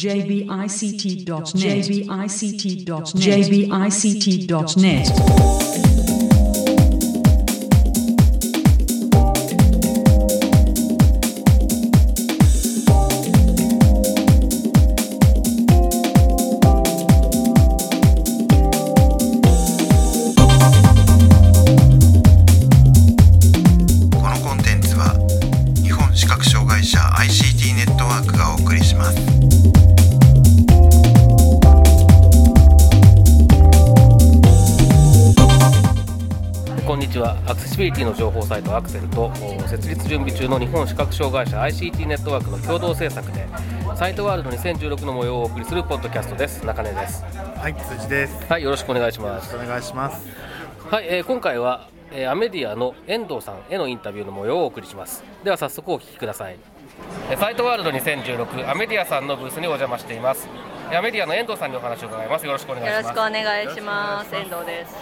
jbict.net jbict.net jbict.net このコンテンツは日本視覚障害者 ICT ネットワークがお送りしますこんにちは。アクセシビリティの情報サイトアクセルとお設立準備中の日本視覚障害者 ICT ネットワークの共同制作でサイトワールド2016の模様をお送りするポッドキャストです。中根です。はい、辻です。よはいよろしくお願いします。ろしくお願いします。はい、えー今回は、えーアメディアの遠藤さんへのインタビューの模様をお送りします。では早速お聞きください。えーサイトワールド2016アメディアさんのブースにお邪魔していますえーアメディアの遠藤さんにお話を伺いますよろしくお願いしますよろしくお願いします。遠藤です。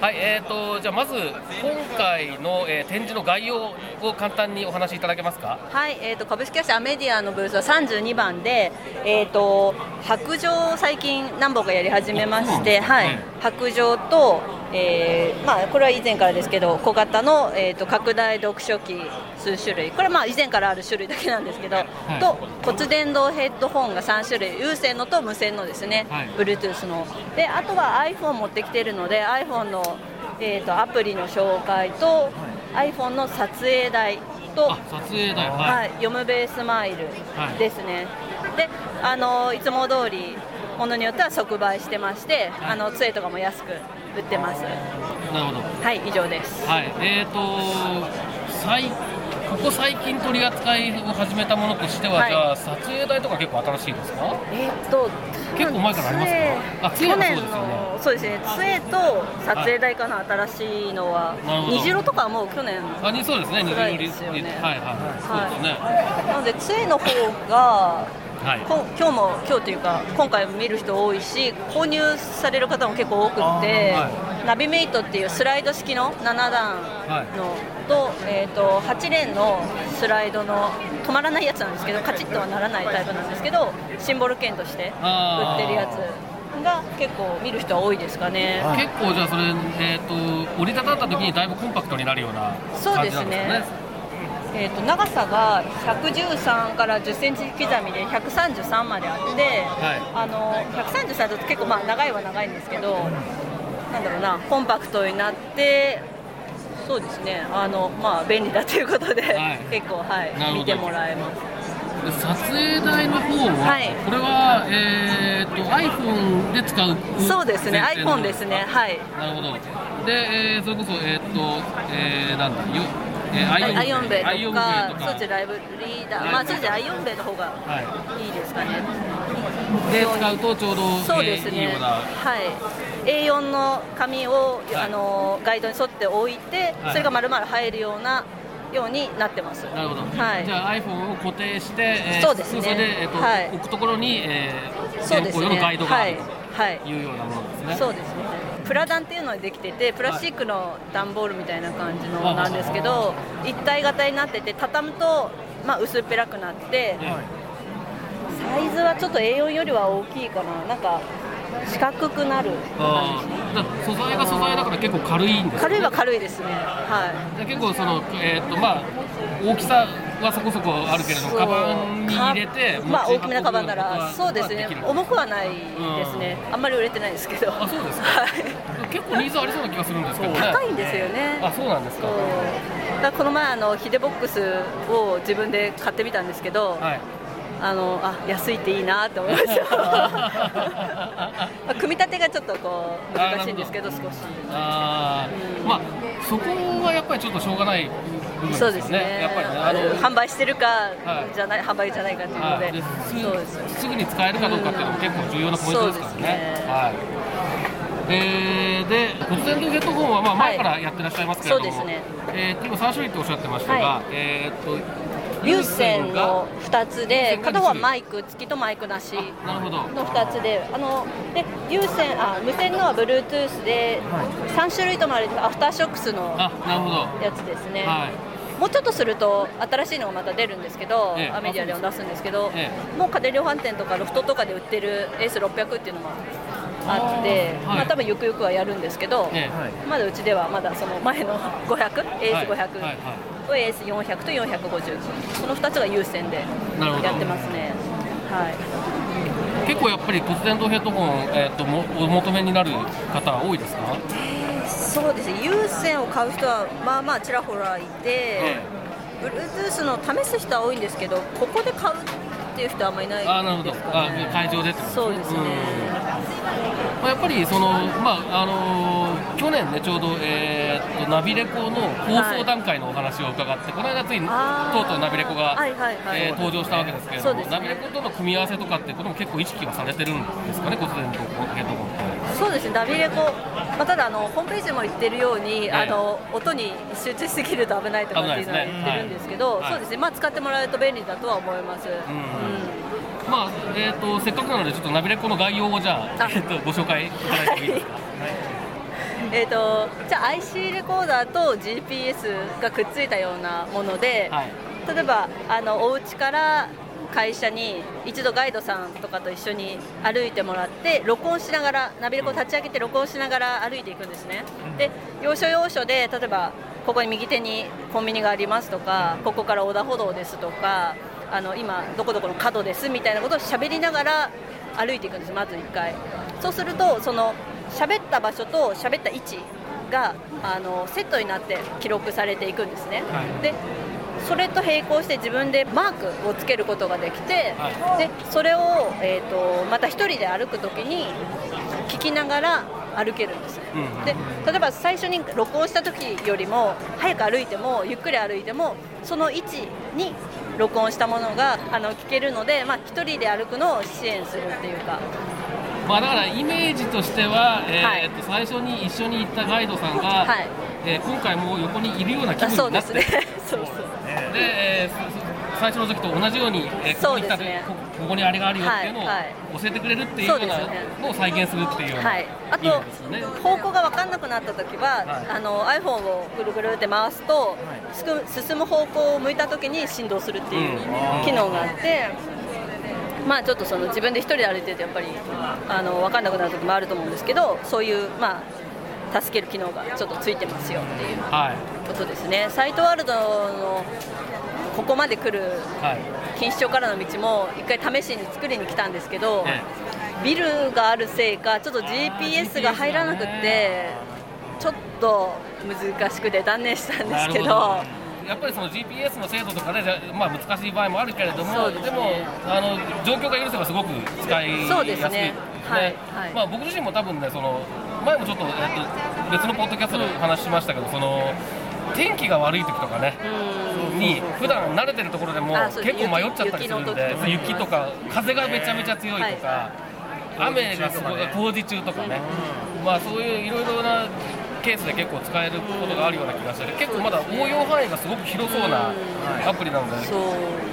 はい、えーとじゃあまず今回の、えー展示の概要を簡単にお話しいただけますか？はい、えっ、と株式会社アメディアのブースは32番で、えっ、と白状を最近何本かやり始めまして、はい、白状と、えーまあこれは以前からですけど小型のえっ、と拡大読書機数種類、これはまあ以前からある種類だけなんですけど、と骨伝導ヘッドホンが3種類、有線のと無線のですね、はい。Bluetooth の。であとは iPhone 持ってきてるので iPhone のえー、とアプリの紹介と、iPhone の撮影台と、あ撮影だよはい、読むベースマイルですね、であのいつも通りものによっては即売してまして、あの杖とかも安く売ってます。なるほど。はい以上です。はい。えーと最ここ最近取り扱いを始めたものとしては、はい。じゃあ撮影台とか結構新しいですか？えーっと結構前からありますか？去年のそうですね杖と撮影台かな、新しいのは虹色とかはもう去年あにそうですねぐらい二ですよね。はい。はい、そうですね。なので杖の方がはい。こ今日も今日というか今回見る人多いし購入される方も結構多くって、はナビメイトっていうスライド式の7段の、と,、えー、と8連のスライドの止まらないやつなんですけどカチッとはならないタイプなんですけどシンボル券として売ってるやつが結構見る人は多いですかね。結構じゃあそれ、えー、と折りたたった時にだいぶコンパクトになるようなそうです感じなんですかね。ね。えー、と長さが113から10センチ刻みで133まであって、はい。あの133だと結構まあ長いは長いんですけど、なんだろうな、コンパクトになって、そうですね、あのまあ、便利だということで、はい。結構、はい見てもらえます。で撮影台の方は、はい。これは、えー、と iPhone で使うそうですね、iPhone ですね、はい。なるほど。で、えーそれこそえっ、と、えー、なんだよ、えー、アイオンベアイとか、とか。そっちライブリーダー、まあ、そうですね、アイオンベの方がはい。いですかね。で使うとちょうど、そうですね、えーいはい、A4 の紙を、はい。あのガイドに沿って置いて、はい。それが丸々入るようなようになってます。なるほど、はい。じゃあ iPhone を固定して、えーそうですね。それで、えーとはい。置くところに、えー、そうですね、ガイドがあはいる、はい、とい。うようなものですね。そうですね。プラダンっていうのでできてて、プラスチックの段ボールみたいな感じのなんですけど、一体型になってて、畳むと、まあ、薄っぺらくなって、サイズはちょっと A4 よりは大きいかな、なんか四角くなる感あーだから素材が素材だから結構軽いんですじ、軽いは軽いですね、はい。で結構その、えーとまあ、大きさはそこそこあるけれども、カバンに入れて、かまあ大きめなカバンならそうですね。重くはないですね、あんまり売れてないですけど。あそうですか。はい。結構ニーズありそうな気がするんですけどね。高いんですよね。あ、そうなんですか。だこの前あのヒデボックスを自分で買ってみたんですけど、はい。あのあ安いっていいなって思いました。ま あ組み立てがちょっとこう難しいんですけど少しあー。まあそこはやっぱりちょっとしょうがない部分ですよね。そうですねやっぱりねあの販売してるかはいじゃない、販売じゃないかっていうのではいですそうですすぐに使えるかどうかっていうのも結構重要なポイントですからね。はい。えー、で骨伝導ヘッドホンはまあ前からやってらっしゃいますけれども、そうですねえ今3種類っておっしゃってましたが、はいえーっと有線の2つで片方はマイク付きとマイクなし。の2つであので有線あ無線のは Bluetooth で3種類ともあるアフターショックスのあ、なるほど。やつですね、はい。もうちょっとすると新しいのがまた出るんですけど、ええ。アメディアでも出すんですけど、えもう家電量販店とかロフトとかで売ってるエース600っていうのがあってあーはい。まあ、多分ゆくゆくはやるんですけど、えまだうちではまだその前の500エース500、はいはいはい。とエース400と450その2つが優先でやってますね。はい。結構やっぱり骨伝導ヘッドホン、えー、ともお求めになる方は多いですか、そうですね。有線を買う人はまあまあちらほらいて、Bluetooth の試す人は多いんですけどここで買うっていう人はあんまりいないですか、ね、あーなるほど。あ会場でそうですね、まあ、やっぱりその、まああのー去年ね、ちょうど、えーっとナビレコの放送段階のお話を伺って、この間ついとうとうナビレコが、はいはいはい。えー登場したわけですけれども、ね。ナビレコとの組み合わせとかって、これも結構意識はされてるんですかね、骨伝導ヘッドホンって。そうですねナビレコ、まあ、ただあのホームページでも言ってるように、えあの音に集中しすぎると危ないとかっていうのは言ってるんですけど、はい。そうですね。まあ使ってもらえると便利だとは思います。うん。まあえー、とせっかくなので、ちょっとナビレコの概要をじゃあ、あ。えー、とご紹介いただいてもいいですか？えー、とじゃあ IC レコーダーと GPS がくっついたようなもので、はい。例えばあのお家から会社に一度ガイドさんとかと一緒に歩いてもらって録音しながらナビレコを立ち上げて録音しながら歩いていくんですね、で要所要所で例えばここに右手にコンビニがありますとかここから横断歩道ですとかあの今どこどこの角ですみたいなことを喋りながら歩いていくんですまず1回。そうするとその喋った場所と喋った位置があのセットになって記録されていくんですね、はい。でそれと並行して自分でマークをつけることができて、はでそれを、えー、とまた一人で歩くときに聞きながら歩けるんですね、うんで例えば最初に録音した時よりも早く歩いてもゆっくり歩いてもその位置に録音したものがあの聞けるので、まあ、一人で歩くのを支援するっていうか。まあ、だからイメージとしては、えーはい。と最初に一緒に行ったガイドさんが、はい。えー今回も横にいるような気あ分になってそうですね。そうそうで、えーそ最初の時と同じように、えーここにね。こここにあれがあるよっていうのをはいはい。教えてくれるっていうようなのを再現するっていうようなはい、あとね。方向が分かんなくなった時は、はい。あの iPhone をぐるぐるって回すと、すく進む方向を向いた時に振動するっていううん。機能があって、まあちょっとその自分で一人で歩いててやっぱりあの分かんなくなる時もあると思うんですけどそういうまあ助ける機能がちょっとついてますよっていうはい。ことですね。サイトワールドのここまで来るはい。錦糸町からの道も一回試しに作りに来たんですけど、えビルがあるせいかちょっと GPS が入らなくてちょっと難しくて断念したんですけど。やっぱりその GPS の精度とかね、じゃまあ、難しい場合もあるけれども、ですね。もあの状況が許せばすごく使いやすいそうですね。はいはい。まあ、僕自身も多分ねその前もちょっと,、えっと別のポッドキャストで話しましたけど、その天気が悪い時とかね、に普段慣れてるところでも結構迷っちゃったりするんで雪雪とか風がめちゃめちゃ強いとか、は雨がすごい工事中とかね、まあそういういろいろなケースで結構使えることがあるような気がして結構まだ応用範囲がすごく広そうなアプリなので、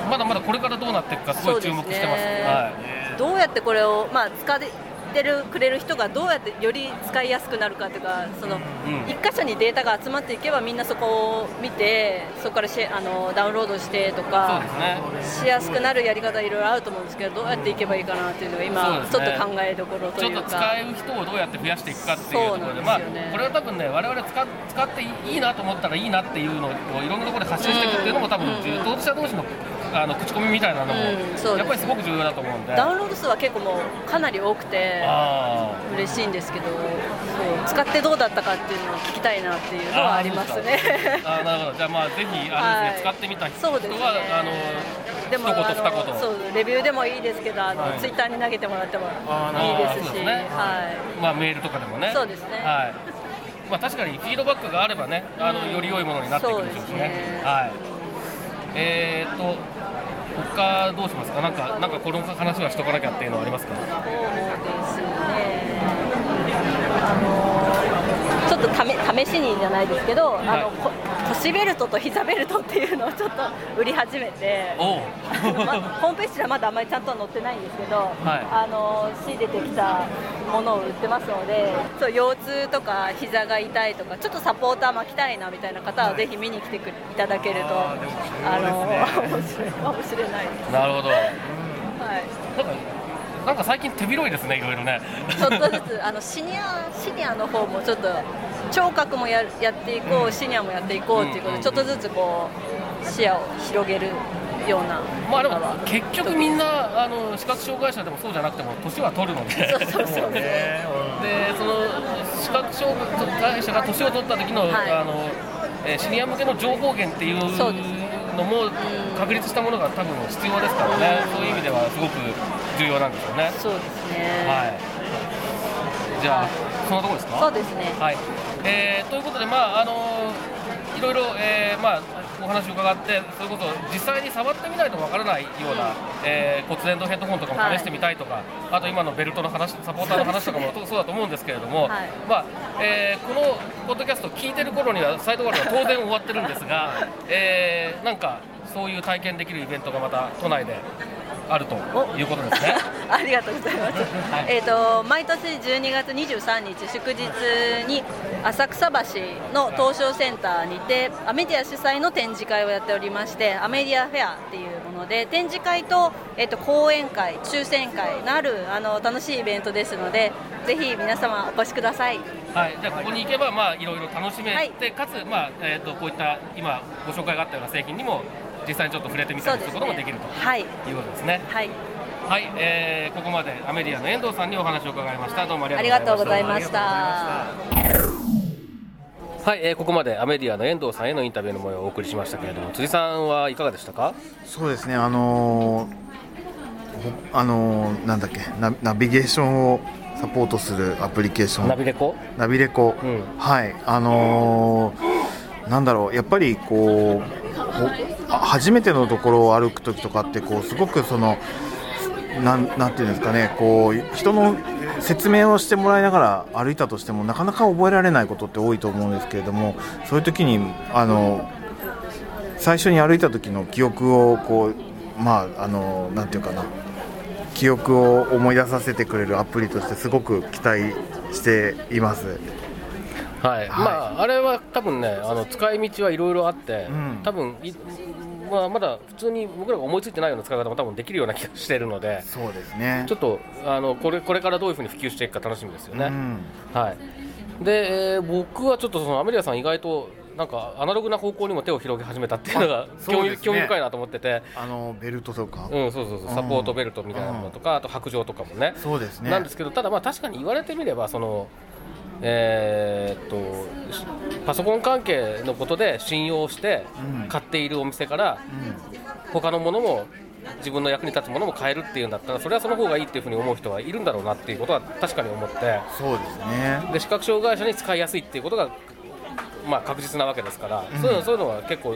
まだまだこれからどうなっていくかすごい注目してます。はい。どうやってこれを、まあ、使ってるくれる人がどうやってより使いやすくなるかというかその、ん。一箇所にデータが集まっていけばみんなそこを見てそこからシェあのダウンロードしてとそうかですね。しやすくなるやり方いろいろあると思うんですけどどうやっていけばいいかなっていうのが今、ちょっと考えどころとちょっというか使える人をどうやって増やしていくかっていう。ところで、そうなんまあこれは多分ね、我々使っ使っていいなと思ったらいいなっていうのをいろんなところで発信していくっていうのも多分、当事者同士のあの口コミみたいなのも、うんそうですやっぱりすごく重要だと思うんで。ダウンロード数は結構もうかなり多くてあ嬉しいんですけどそう使ってどうだったかっていうのを聞きたいなっていうのはありますね。あーなるほど。じゃあまあぜひあれですね、はい。使ってみた人はそうですね。あのでもそうレビューでもいいですけどあの、はい。ツイッターに投げてもらってもいいですしですねはい。まあメールとかでもね。そうですね。はい。まあ確かにフィードバックがあればねあのより良いものになっていくでしょうしね。そうですね。はいえー、っと他どうしますか？なんかなんかこの話はしとかなきゃっていうのはありますか？そうですあのちょっとため試試しにじゃないですけど、いあのこ腰ベルトと膝ベルトっていうのをちょっと売り始めて。まホームページではまだあんまりちゃんとは載ってないんですけど、はい。あの仕入れてきたものを売ってますのでそう腰痛とか膝が痛いとかちょっとサポーター巻きたいなみたいな方はぜひ見に来てくいただけるとあーでもあの面白いかもしれない。です。なるほど。はいなんか最近手広いですねいろいろね。ちょっとずつあのシニアシニアの方もちょっと聴覚もややっていこう、シニアもやっていこうっていうことで、ちょっとずつこう視野を広げるようなまあでも結局みんなあの視覚障害者でもそうじゃなくても年は取るので。そうそうそうでその視覚障害者が年を取った時の,、はい。あのえーシニア向けの情報源っていうのも確立したものが多分必要ですからね、そういう意味ではすごく重要なんでしょうね。そうですね、はい。じゃあ、そのところですか？そうですねはい。えーということで、まああのいろいろ、えーまあ、お話を伺って、それこそ実際に触ってみないとわからないような、えー骨伝導ヘッドホンとかも試してみたいとか、あと今のベルトの話、サポーターの話とかもそうだと思うんですけれども、はい。まあえーこのポッドキャスト聞いてる頃には、サイトワールドは当然終わってるんですが、えーなんかそういう体験できるイベントがまた都内であるということですね。ありがとうございます。はいえっ、と毎年12月23日祝日に浅草橋の東証センターにてアメディア主催の展示会をやっておりまして、アメディアフェアっていうもので展示会とえっ、と講演会、抽選会のあるあの楽しいイベントですので、ぜひ皆様お越しください。はい、じゃあここに行けば、まあ、いろいろ楽しめて、はいかつ、まあえー、とこういった今ご紹介があったような製品にも実際にちょっと触れてみたりすることもできるとはいいうことですね。はい、はい、えーここまでアメリアの遠藤さんにお話を伺いました。どうもありがとうございました。はい、えーここまでアメディアの遠藤さんへのインタビューの模様をお送りしましたけれども、辻さんはいかがでしたか？そうですねあのーほあのーなんだっけナナビゲーションをサポートするアプリケーションナビレコ？ナビレコ、うんはいあのーなんだろうやっぱりこう初めてのところを歩く時とかってこうすごくそのなんていうんですかねこう人の説明をしてもらいながら歩いたとしてもなかなか覚えられないことって多いと思うんですけれどもそういう時にあの最初に歩いた時の記憶をこうまああのなんていうかな記憶を思い出させてくれるアプリとしてすごく期待しています。はい、まああれは多分ねあの使い道はいろいろあって、うん多分いまあまだ普通に僕らが思いついてないような使い方も多分できるような気がしているので。そうですねちょっとあのこれこれからどういうふうに普及していくか楽しみですよね。うんはい。で、えー僕はちょっとそのアメリアさん意外となんかアナログな方向にも手を広げ始めたっていうのが興味,、ね興味深いなと思ってて、あのベルトとか、うんそうそうそうサポートベルトみたいなものとか、あと白状とかもね。そうですねなんですけどただまあ確かに言われてみればその。えーっとしパソコン関係のことで信用してうん。買っているお店からうん。他のものも自分の役に立つものも買えるっていうんだったらそれはその方がいいっていうふうに思う人はいるんだろうなっていうことは確かに思って。そうですね。で視覚障害者に使いやすいっていうことが、まあ、確実なわけですから、うんそういうのそういうのは結構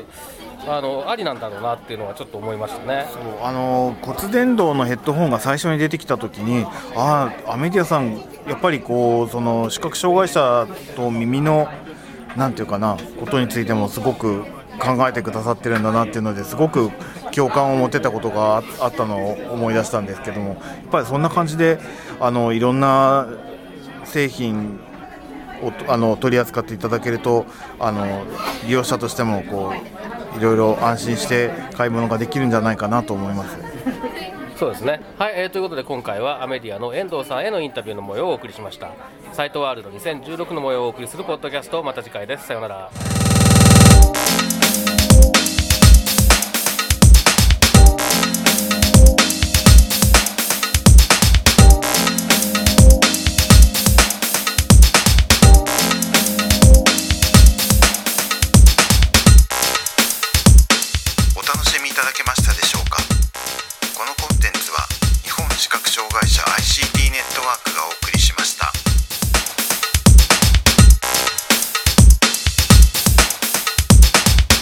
あのありなんだろうなっていうのはちょっと思いましたね。そうあの骨伝導のヘッドホンが最初に出てきた時にああアメディアさんやっぱりこうその視覚障害者と耳のなんていうかなことについてもすごく考えてくださってるんだなっていうのですごく共感を持てたことがああったのを思い出したんですけどもやっぱりそんな感じであのいろんな製品をあの取り扱っていただけるとあの利用者としてもこういろいろ安心して買い物ができるんじゃないかなと思います。そうですね、はいえーということで今回はアメディアの遠藤さんへのインタビューの模様をお送りしました。サイトワールド2016の模様をお送りするポッドキャスト。また次回です。さようなら。